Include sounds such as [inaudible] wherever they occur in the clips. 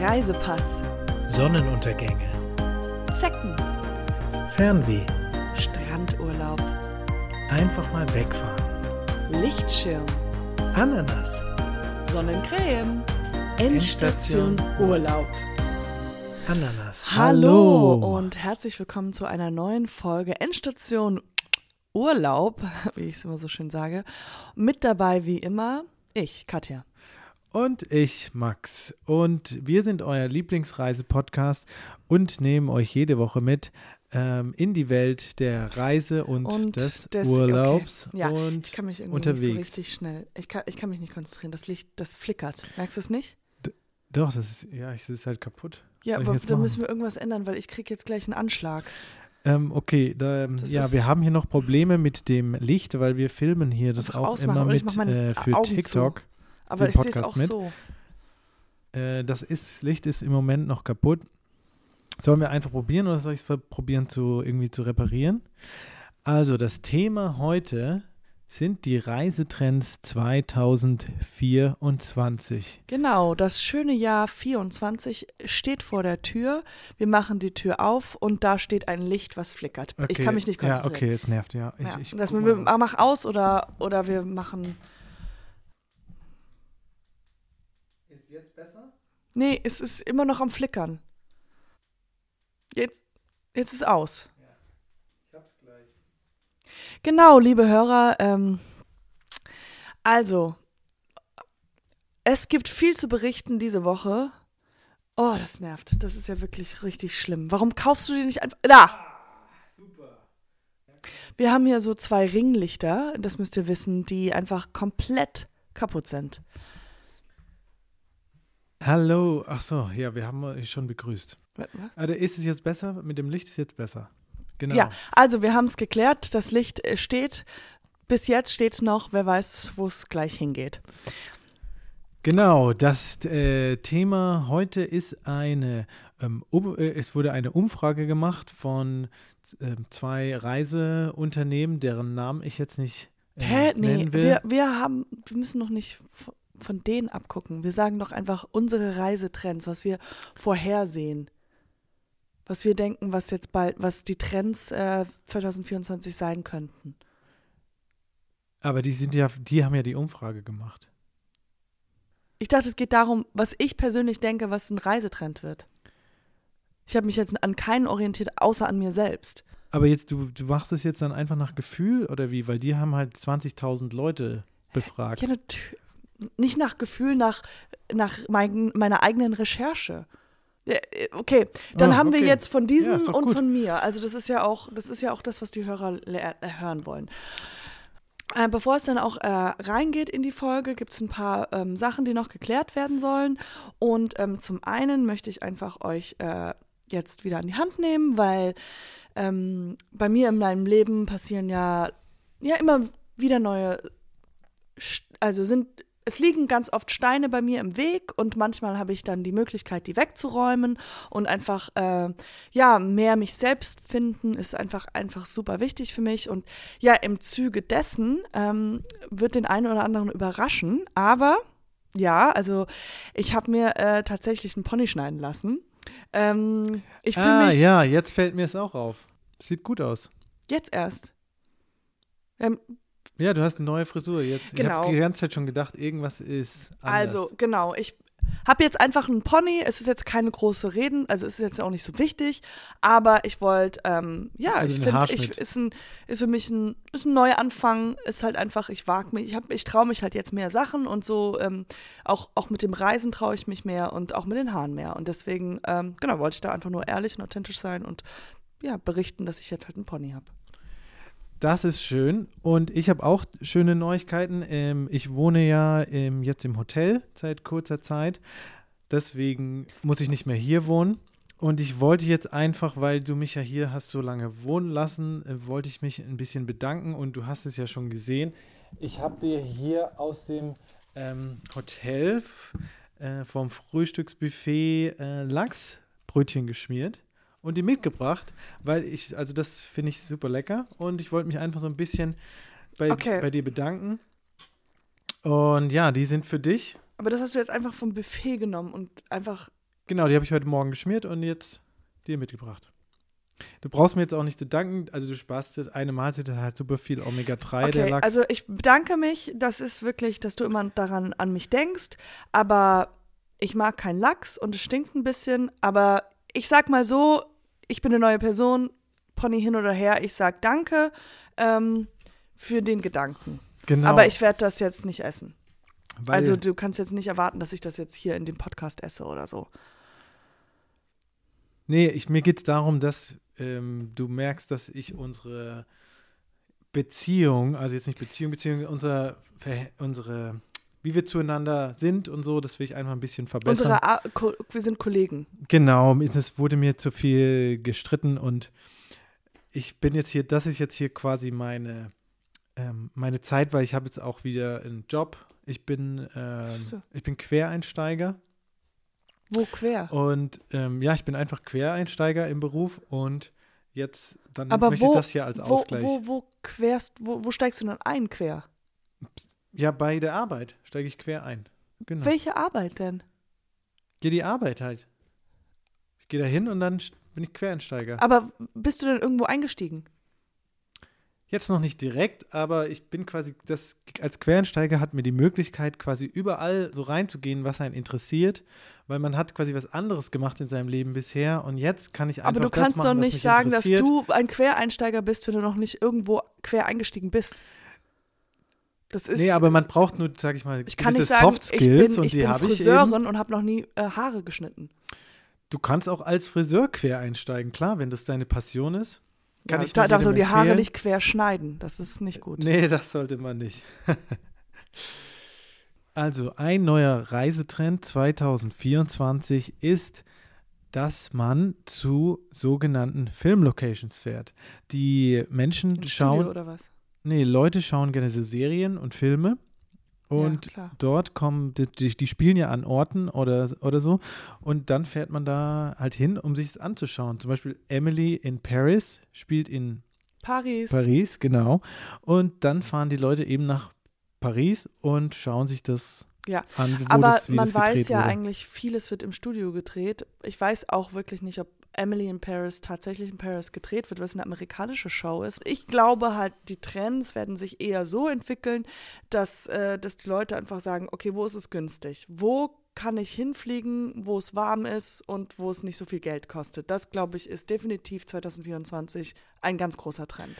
Reisepass, Sonnenuntergänge, Zecken, Fernweh, Strandurlaub, einfach mal wegfahren, Lichtschirm, Ananas, Sonnencreme, Endstation Urlaub. Ananas. Hallo. und herzlich willkommen zu einer neuen Folge Endstation Urlaub, [laughs] wie ich es immer so schön sage. Mit dabei wie immer ich, Katja. Und ich, Max. Und wir sind euer Lieblingsreise-Podcast und nehmen euch jede Woche mit ähm, in die Welt der Reise und, Und des, des- Urlaubs okay. Ja, und Ich kann mich irgendwie unterwegs. nicht so richtig schnell. Ich kann, ich kann mich nicht konzentrieren. Das Licht, das flickert. Merkst du es nicht? Doch, das ist, ja, es ist halt kaputt. Ja, ich aber da müssen wir irgendwas ändern, weil ich kriege jetzt gleich einen Anschlag. Ähm, okay, da, ähm, ja, wir haben hier noch Probleme mit dem Licht, weil wir filmen hier das auch immer ich mit äh, für Augen zu. Aber ich sehe es auch mit. so. Äh, das ist, Licht ist im Moment noch kaputt. Sollen wir einfach probieren oder soll ich es probieren zu irgendwie zu reparieren? Also das Thema heute sind die Reisetrends 2024. Genau, das schöne Jahr 24 steht vor der Tür. Wir machen die Tür auf und da steht ein Licht, was flickert. Ich kann mich nicht Ja, konzentrieren. okay, es nervt, ja. Ich, Ja, ich das guck wir, mach aus oder, oder wir machen. Ist jetzt besser? Nee, es ist immer noch am Flickern. Jetzt, jetzt ist aus. Ich hab's gleich. Genau, liebe Hörer. Ähm, also, es gibt viel zu berichten diese Woche. Oh, das nervt. Das ist ja wirklich richtig schlimm. Warum kaufst du dir nicht einfach. Da! Super. Wir haben hier so zwei Ringlichter, das müsst ihr wissen, die einfach komplett kaputt sind. Hallo, ach so, ja, wir haben euch schon begrüßt. Was? Also ist es jetzt besser? Mit dem Licht ist jetzt besser. Genau. Ja, also wir haben es geklärt. Das Licht äh, steht. Bis jetzt steht noch, wer weiß, wo es gleich hingeht. Genau, das äh, Thema heute ist eine, ähm, um, äh, es wurde eine Umfrage gemacht von äh, zwei Reiseunternehmen, deren Namen ich jetzt nicht äh, Hä? Nee, nennen will. wir, wir haben, wir müssen noch nicht von, denen abgucken. Wir sagen doch einfach unsere Reisetrends, was wir vorhersehen. Was wir denken, was jetzt bald, was die Trends äh, 2024 sein könnten. Aber die sind ja, die haben ja die Umfrage gemacht. Ich dachte, es geht darum, was ich persönlich denke, was ein Reisetrend wird. Ich habe mich jetzt an keinen orientiert, außer an mir selbst. Aber jetzt, du, du machst es jetzt dann einfach nach Gefühl oder wie? Weil die haben halt 20.000 Leute befragt. Ja, natü- nicht nach Gefühl, nach, nach mein, meiner eigenen Recherche. Ja, Okay, dann Ah, haben wir okay. jetzt von Ja, diesem doch und gut. von mir. Also das ist ja auch, das ist ja auch das, was die Hörer äh, hören wollen. Äh, bevor es dann auch äh, reingeht in die Folge, gibt es ein paar ähm, Sachen, die noch geklärt werden sollen. Und ähm, zum einen möchte ich einfach euch äh, jetzt wieder an die Hand nehmen, weil ähm, bei mir in meinem Leben passieren ja, ja immer wieder neue, also sind, es liegen ganz oft Steine bei mir im Weg und manchmal habe ich dann die Möglichkeit, die wegzuräumen und einfach, äh, ja, mehr mich selbst finden ist einfach, einfach super wichtig für mich und ja, im Zuge dessen ähm, wird den einen oder anderen überraschen, aber ja, also ich habe mir äh, tatsächlich einen Pony schneiden lassen. Ähm, ich ah, mich ja, jetzt fällt mir es auch auf. Sieht gut aus. jetzt erst. Ähm, Ja, du hast eine neue Frisur jetzt. Ich Genau. habe die ganze Zeit schon gedacht, irgendwas ist anders. Also, genau, ich habe jetzt einfach einen Pony. Es ist jetzt keine große Reden, also es ist jetzt auch nicht so wichtig, aber ich wollte, ähm, ja, Also ich finde, ich Haarschnitt. ist, ein, ist für mich ein, ist ein Neuanfang, ist halt einfach, ich wage mich, ich, hab- ich traue mich halt jetzt mehr Sachen und so, ähm, auch, auch mit dem Reisen traue ich mich mehr und auch mit den Haaren mehr. Und deswegen, ähm, genau, wollte ich da einfach nur ehrlich und authentisch sein und ja, berichten, dass ich jetzt halt einen Pony habe. Das ist schön. Und ich habe auch schöne Neuigkeiten. Ähm, ich wohne ja ähm, jetzt im Hotel seit kurzer Zeit. Deswegen muss ich nicht mehr hier wohnen. Und ich wollte jetzt einfach, weil du mich ja hier hast so lange wohnen lassen, äh, wollte ich mich ein bisschen bedanken. Und du hast es ja schon gesehen. Ich habe dir hier aus dem ähm, Hotel äh, vom Frühstücksbuffet äh, Lachsbrötchen geschmiert und die mitgebracht, weil ich, also das finde ich super lecker und ich wollte mich einfach so ein bisschen bei, Okay. bei dir bedanken. Und ja, die sind für dich. Aber das hast du jetzt einfach vom Buffet genommen und einfach Genau, die habe ich heute Morgen geschmiert und jetzt dir mitgebracht. Du brauchst mir jetzt auch nicht zu danken, also du sparst eine Mahlzeit halt super viel Omega-3, der Okay, Lachs. also ich bedanke mich. Das ist wirklich, dass du immer daran an mich denkst. Aber ich mag keinen Lachs und es stinkt ein bisschen. Aber ich sag mal so, ich bin eine neue Person, Pony hin oder her. Ich sag danke ähm, für den Gedanken. genau. Aber ich werde das jetzt nicht essen. weil, also du kannst jetzt nicht erwarten, dass ich das jetzt hier in dem Podcast esse oder so. Nee, ich, mir geht es darum, dass ähm, du merkst, dass ich unsere Beziehung, also jetzt nicht Beziehung, Beziehung, unser, unsere, wie wir zueinander sind und so, das will ich einfach ein bisschen verbessern. Unsere Ko wir sind Kollegen. Genau, es wurde mir zu viel gestritten und ich bin jetzt hier, das ist jetzt hier quasi meine, ähm, meine Zeit, weil ich habe jetzt auch wieder einen Job. Ich bin, ähm, ich bin Quereinsteiger Wo quer? und ähm, ja, ich bin einfach Quereinsteiger im Beruf und jetzt dann Aber möchte wo, ich das hier als wo, Ausgleich. wo, wo querst, wo, wo steigst du dann ein quer? Ja, bei der Arbeit steige ich quer ein. Genau. Welche Arbeit denn? Gehe die Arbeit halt. Ich gehe da hin und dann bin ich Quereinsteiger. Aber bist du denn irgendwo eingestiegen? Jetzt noch nicht direkt, aber ich bin quasi, das als Quereinsteiger hat mir die Möglichkeit, quasi überall so reinzugehen, was einen interessiert, weil man hat quasi was anderes gemacht in seinem Leben bisher und jetzt kann ich einfach Aber du kannst machen, doch nicht sagen, dass du ein Quereinsteiger bist, wenn du noch nicht irgendwo quer eingestiegen bist. Das ist. Nee, aber man braucht nur, sag ich mal, ich kann nicht sagen, Soft ich Skills bin, und ich die bin ich Friseurin eben. und habe noch nie äh, Haare geschnitten. Du kannst auch als Friseur quer einsteigen, klar, wenn das deine Passion ist. Kann ja, ich da darfst du die Haare nicht quer schneiden. Das ist nicht gut. Nee, das sollte man nicht. [laughs] also, ein neuer Reisetrend 2024 ist, dass man zu sogenannten Filmlocations fährt. Die Menschen Im schauen, Studio oder was? Nee, Leute schauen gerne so Serien und Filme und ja, dort kommen, die, die, spielen ja an Orten oder, oder so und dann fährt man da halt hin, um sich es anzuschauen. Zum Beispiel Emily in Paris spielt in Paris. Paris, genau. Und dann fahren die Leute eben nach Paris und schauen sich das Ja, an, wo Aber das, wie man weiß ja wurde. eigentlich, vieles wird im Studio gedreht. Ich weiß auch wirklich nicht, ob Emily in Paris tatsächlich in Paris gedreht wird, es eine amerikanische Show ist. Ich glaube halt, die Trends werden sich eher so entwickeln, dass, äh, dass die Leute einfach sagen, okay, wo ist es günstig? Wo kann ich hinfliegen, wo es warm ist und wo es nicht so viel Geld kostet? Das, glaube ich, ist definitiv 2024 ein ganz großer Trend.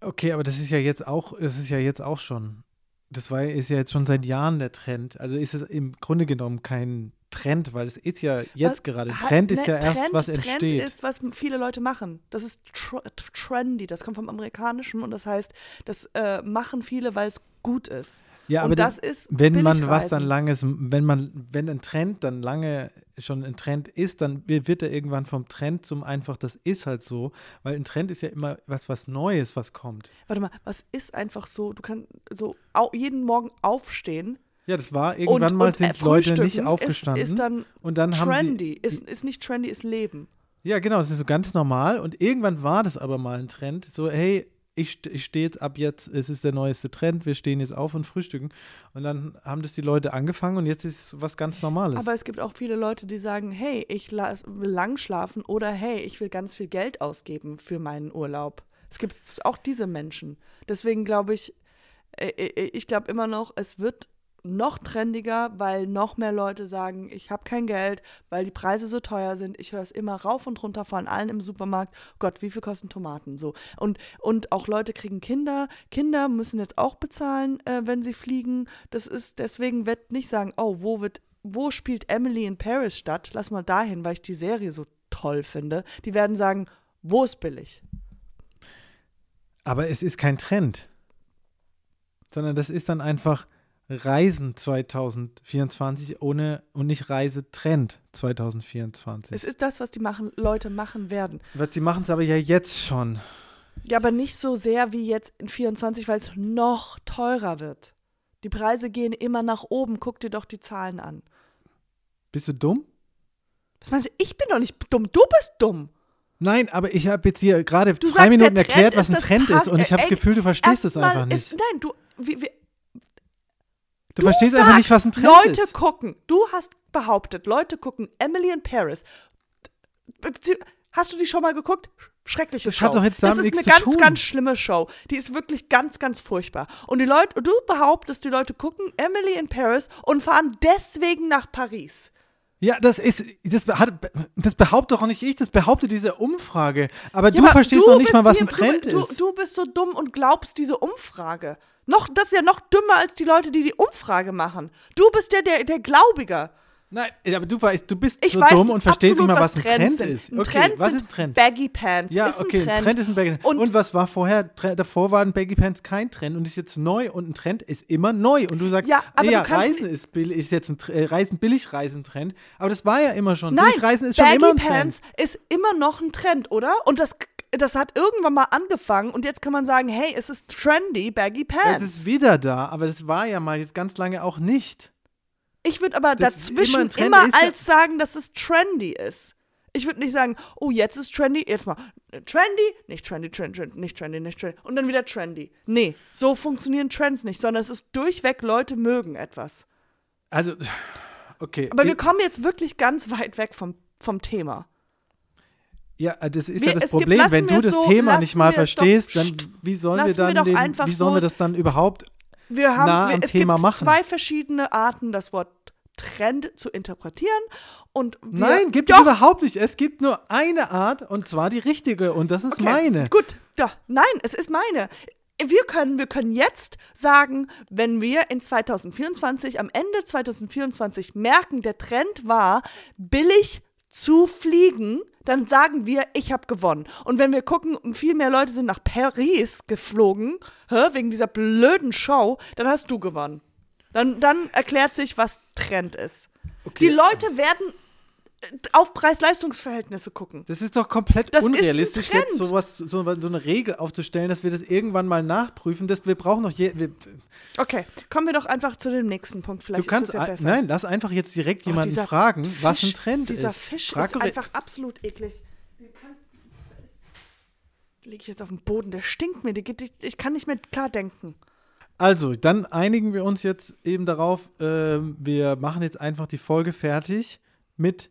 Okay, aber das ist ja jetzt auch, es ist ja jetzt auch schon, das war, ist ja jetzt schon seit Jahren der Trend. Also ist es im Grunde genommen kein Trend, weil es ist ja jetzt Was- gerade. Trend ist ne, ja erst, Trend, was Trend entsteht. ist, was viele Leute machen. Das ist tr trendy. Das kommt vom Amerikanischen und das heißt, das äh, machen viele, weil es gut ist. ja, und aber das dann- ist wenn man was dann langes, wenn man, wenn ein Trend dann lange schon ein Trend ist, dann wi- wird er irgendwann vom Trend zum einfach, das ist halt so, weil ein Trend ist ja immer was, was Neues, was kommt. Warte mal, was ist einfach so? Du kannst so jeden Morgen aufstehen Ja, das war irgendwann und, mal und, äh, sind Leute nicht aufgestanden Ist, ist dann und dann haben sie trendy. Ist, ist nicht trendy, ist Leben. Ja, genau, das ist so ganz normal. Und irgendwann war das aber mal ein Trend. So, hey, ich, ich stehe jetzt ab jetzt, es ist der neueste Trend, wir stehen jetzt auf und frühstücken. Und dann haben das die Leute angefangen und jetzt ist es was ganz Normales. Aber es gibt auch viele Leute, die sagen, hey, ich will lang schlafen oder hey, ich will ganz viel Geld ausgeben für meinen Urlaub. Es gibt auch diese Menschen. Deswegen glaube ich, äh, äh, ich glaube immer noch, es wird noch trendiger, weil noch mehr Leute sagen, ich habe kein Geld, weil die Preise so teuer sind. Ich höre es immer rauf und runter von allen im Supermarkt. Gott, wie viel kosten Tomaten? So und und auch Leute kriegen Kinder. Kinder müssen jetzt auch bezahlen, äh, wenn sie fliegen. Das ist deswegen wird nicht sagen, oh, wo wird wo spielt Emily in Paris statt? Lass mal dahin, weil ich die Serie so toll finde. Die werden sagen, wo ist billig? Aber es ist kein Trend. Sondern das ist dann einfach Reisen 2024 ohne und nicht Reisetrend 2024. Es ist das, was die machen, Leute machen werden. Was, die machen es aber ja jetzt schon. Ja, aber nicht so sehr wie jetzt in 24, weil es noch teurer wird. Die Preise gehen immer nach oben. Guck dir doch die Zahlen an. Bist du dumm? Was meinst du? Ich bin doch nicht dumm. Du bist dumm. Nein, aber ich habe jetzt hier gerade drei sagst, Minuten erklärt, was ein Trend ist und ich habe das Gefühl, du verstehst es einfach nicht. Ist, nein, du, wie, wie, Du, verstehst einfach nicht, was ein Trend Leute ist. gucken. Du hast behauptet, Leute gucken Emily in Paris. Hast du die schon mal geguckt? Schreckliche Das Show. hat doch jetzt das damit ist nichts eine ganz, ganz schlimme Show. Die ist wirklich ganz, ganz furchtbar. Und die Leute, du behauptest, die Leute gucken Emily in Paris und fahren deswegen nach Paris. Ja, das ist, das, hat, das behauptet doch nicht ich, das behauptet diese Umfrage. Aber Ja, du aber verstehst du doch nicht mal, was ein Trend du, ist. Du, du bist so dumm und glaubst diese Umfrage. Noch, das ist ja noch dümmer als die Leute, die die Umfrage machen. Du bist der, der, der Glaubiger. Nein, aber du weißt, du bist Ich so weiß dumm und verstehst nicht mal, was ein Trends Trend sind. ist. Ein Okay, Trend was ist ein Trend? Baggy Pants. Ja, ist okay, ein Trend. ist ein Baggy Und, Und, was war vorher? Davor waren Baggy Pants kein Trend und ist jetzt neu und ein Trend ist immer neu. Und du sagst, Ja, aber ja, Reisen ist, billig, ist jetzt ein äh, Reisen, Billigreisen-Trend. Aber das war ja immer schon. nein, Billigreisen ist schon Baggy immer ein Pants Trend. ist immer noch ein Trend, oder? Und das, das hat irgendwann mal angefangen und jetzt kann man sagen, hey, es ist trendy, Baggy Es Pants. ist wieder da, aber das war ja mal jetzt ganz lange auch nicht. Ich würde aber Das immer dazwischen Trend, immer, ist ja- als sagen, dass es trendy ist. Ich würde nicht sagen, oh, jetzt ist trendy, jetzt mal äh, trendy, nicht trendy, trendy, trendy, nicht trendy, nicht trendy und dann wieder trendy. Nee, so funktionieren Trends nicht, sondern es ist durchweg, Leute mögen etwas. Also, okay. Aber wir Ich- kommen jetzt wirklich ganz weit weg vom, vom Thema. Ja, das ist Wir- ja das es gibt- Problem. lassen Wenn du wir das so- Thema nicht mal wir es doch- verstehst, dann wie sollen wir wir dann doch den, wie sollen so- wir das dann überhaupt Wir haben, nah wir, am es Thema gibt machen? zwei verschiedene Arten, das Wort Trend zu interpretieren. Und wir, Nein, gibt doch, es überhaupt nicht. Es gibt nur eine Art und zwar die richtige und das ist Okay, meine. Gut, ja, nein, es ist meine. Wir können, wir können jetzt sagen, wenn wir in 2024, am Ende 2024 merken, der Trend war, billig zu fliegen, dann sagen wir, ich habe gewonnen. Und wenn wir gucken, viel mehr Leute sind nach Paris geflogen, hä, wegen dieser blöden Show, dann hast du gewonnen. Dann, dann erklärt sich, was Trend ist. Die Leute werden auf Preis-Leistungs-Verhältnisse gucken. Das ist doch komplett Das unrealistisch, jetzt sowas, so, so eine Regel aufzustellen, dass wir das irgendwann mal nachprüfen. Das, wir brauchen doch je, wir, Okay, kommen wir doch einfach zu dem nächsten Punkt. Vielleicht Du kannst ist es ja besser. nein, lass einfach jetzt direkt Oh, jemanden dieser fragen, was ein Fisch- Trend dieser ist. Fisch Frag ist einfach absolut eklig. Das Liege ich jetzt auf dem Boden, der stinkt mir. Der geht, ich, ich kann nicht mehr klar denken. Also, dann einigen wir uns jetzt eben darauf, ähm, wir machen jetzt einfach die Folge fertig mit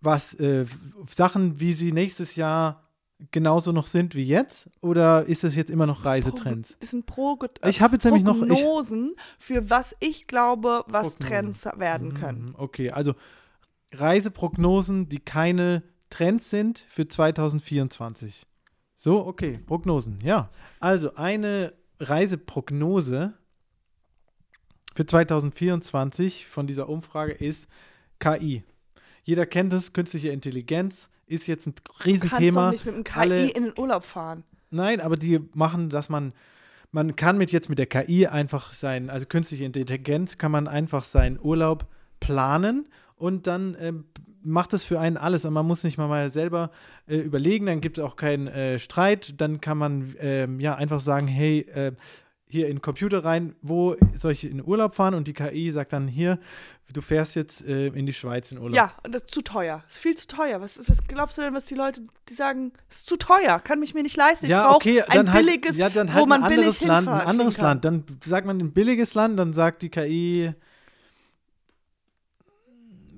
was, äh, Sachen, wie sie nächstes Jahr genauso noch sind wie jetzt? Oder ist das jetzt immer noch Reisetrends? Das sind Pro Ich habe jetzt nämlich noch- Prognosen für was ich glaube, was Prognosen. Trends werden können. Mhm, Okay, also Reiseprognosen, die keine Trends sind für 2024. So, okay, Prognosen, ja. Also eine Reiseprognose für 2024 von dieser Umfrage ist KI. Jeder kennt es, künstliche Intelligenz ist jetzt ein Du kannst Riesenthema. doch nicht mit dem KI Alle- in den Urlaub fahren. Nein, aber die machen, dass man, man kann mit jetzt mit der KI einfach sein, also künstliche Intelligenz, kann man einfach seinen Urlaub planen und dann ähm, macht es für einen alles. Und man muss nicht mal, mal selber äh, überlegen, dann gibt es auch keinen äh, Streit. Dann kann man ähm, ja einfach sagen, hey, äh, hier in den Computer rein, wo soll ich in Urlaub fahren? Und die KI sagt dann hier, du fährst jetzt äh, in die Schweiz in Urlaub. Ja, und das ist zu teuer. Das ist viel zu teuer. Was, was glaubst du denn, was die Leute, die sagen, es ist zu teuer, kann mich mir nicht leisten. Ich ja, brauche okay, ein dann halt, billiges, ja, dann wo halt man ein billig anderes Land, ein anderes kann. Land. Dann sagt man ein billiges Land, dann sagt die KI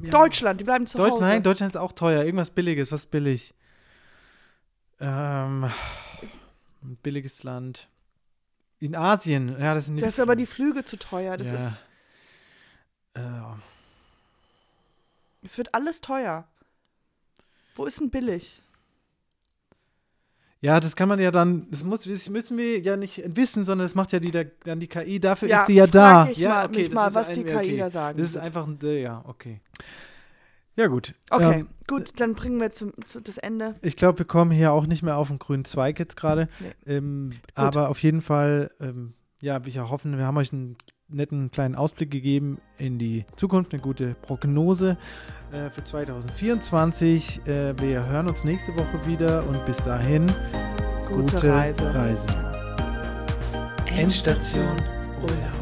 ja, Deutschland, die bleiben zu Deutsch, Hause. Nein, Deutschland ist auch teuer. Irgendwas billiges, was billig? Ähm, ein billiges Land. In Asien, ja, das sind das ist aber die Flüge zu teuer. Das Ja. ist, Äh, es wird alles teuer. Wo ist denn billig? ja, das kann man ja dann, das muss, das müssen wir ja nicht wissen, sondern das macht ja die, dann die KI, dafür Ja, ist die ja da. ich ja, mal- okay, mich das mal, ist was die KI okay. da sagen Das ist wird. einfach, ein- ja, okay. Ja, gut. Okay, Ähm, gut, dann bringen wir zum, zu das Ende. Ich glaube, wir kommen hier auch nicht mehr auf den grünen Zweig jetzt gerade. Nee. Ähm, aber auf jeden Fall, ähm, ja, wir hoffen, wir haben euch einen netten kleinen Ausblick gegeben in die Zukunft, eine gute Prognose äh, für 2024. Äh, wir hören uns nächste Woche wieder und bis dahin Gute, gute Reise. Reise. Endstation Urlaub.